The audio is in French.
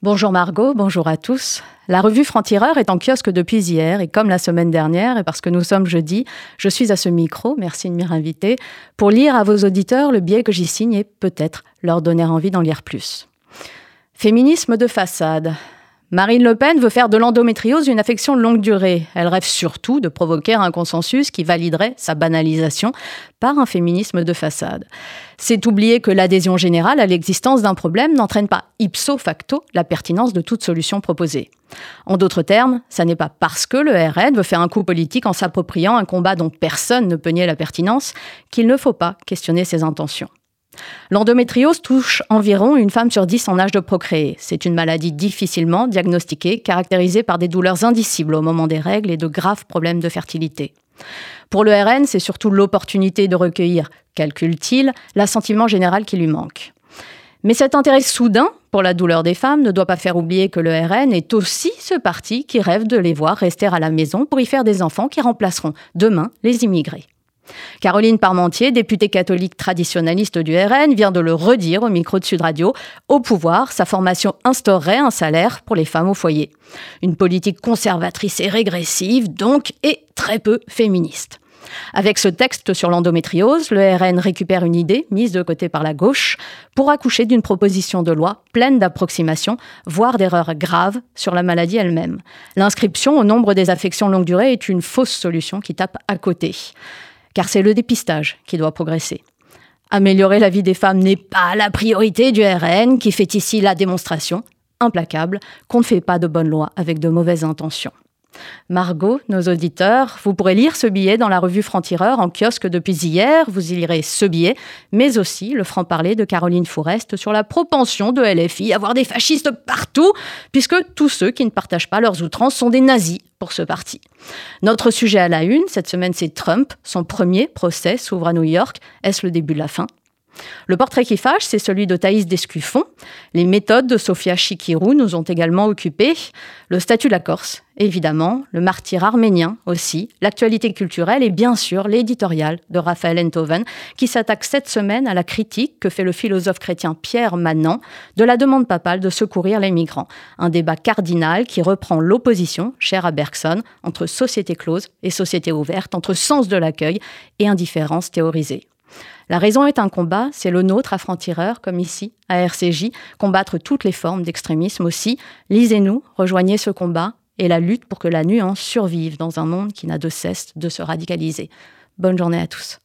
Bonjour Margot, bonjour à tous. La revue Franc-Tireur est en kiosque depuis hier et comme la semaine dernière, et parce que nous sommes jeudi, je suis à ce micro, merci de m'y inviter, pour lire à vos auditeurs le billet que j'y signe et peut-être leur donner envie d'en lire plus. Féminisme de façade. Marine Le Pen veut faire de l'endométriose une affection longue durée. Elle rêve surtout de provoquer un consensus qui validerait sa banalisation par un féminisme de façade. C'est oublier que l'adhésion générale à l'existence d'un problème n'entraîne pas ipso facto la pertinence de toute solution proposée. En d'autres termes, ça n'est pas parce que le RN veut faire un coup politique en s'appropriant un combat dont personne ne peut nier la pertinence qu'il ne faut pas questionner ses intentions. L'endométriose touche environ une femme sur dix en âge de procréer. C'est une maladie difficilement diagnostiquée, caractérisée par des douleurs indicibles au moment des règles et de graves problèmes de fertilité. Pour le RN, c'est surtout l'opportunité de recueillir, calcule-t-il, l'assentiment général qui lui manque. Mais cet intérêt soudain pour la douleur des femmes ne doit pas faire oublier que le RN est aussi ce parti qui rêve de les voir rester à la maison pour y faire des enfants qui remplaceront demain les immigrés. Caroline Parmentier, députée catholique traditionnaliste du RN, vient de le redire au micro de Sud Radio. Au pouvoir, sa formation instaurerait un salaire pour les femmes au foyer. Une politique conservatrice et régressive, donc, et très peu féministe. Avec ce texte sur l'endométriose, le RN récupère une idée, mise de côté par la gauche, pour accoucher d'une proposition de loi pleine d'approximations, voire d'erreurs graves sur la maladie elle-même. L'inscription au nombre des affections longue durée est une fausse solution qui tape à côté car c'est le dépistage qui doit progresser. Améliorer la vie des femmes n'est pas la priorité du RN qui fait ici la démonstration implacable qu'on ne fait pas de bonnes lois avec de mauvaises intentions. Margot, nos auditeurs, vous pourrez lire ce billet dans la revue Franc-Tireur en kiosque depuis hier. Vous y lirez ce billet, mais aussi le franc-parler de Caroline Fourest sur la propension de LFI à voir des fascistes partout, puisque tous ceux qui ne partagent pas leurs outrances sont des nazis pour ce parti. Notre sujet à la une, cette semaine, c'est Trump. Son premier procès s'ouvre à New York. Est-ce le début de la fin? Le portrait qui fâche, c'est celui de Thaïs Descuffon. Les méthodes de Sofia Chikirou nous ont également occupés. Le statut de la Corse, évidemment, le martyr arménien aussi, l'actualité culturelle et bien sûr l'éditorial de Raphaël Enthoven, qui s'attaque cette semaine à la critique que fait le philosophe chrétien Pierre Manant de la demande papale de secourir les migrants. Un débat cardinal qui reprend l'opposition, chère à Bergson, entre société close et société ouverte, entre sens de l'accueil et indifférence théorisée. La raison est un combat, c'est le nôtre à franc-tireur, comme ici, à RCJ, combattre toutes les formes d'extrémisme aussi. Lisez-nous, rejoignez ce combat et la lutte pour que la nuance survive dans un monde qui n'a de cesse de se radicaliser. Bonne journée à tous.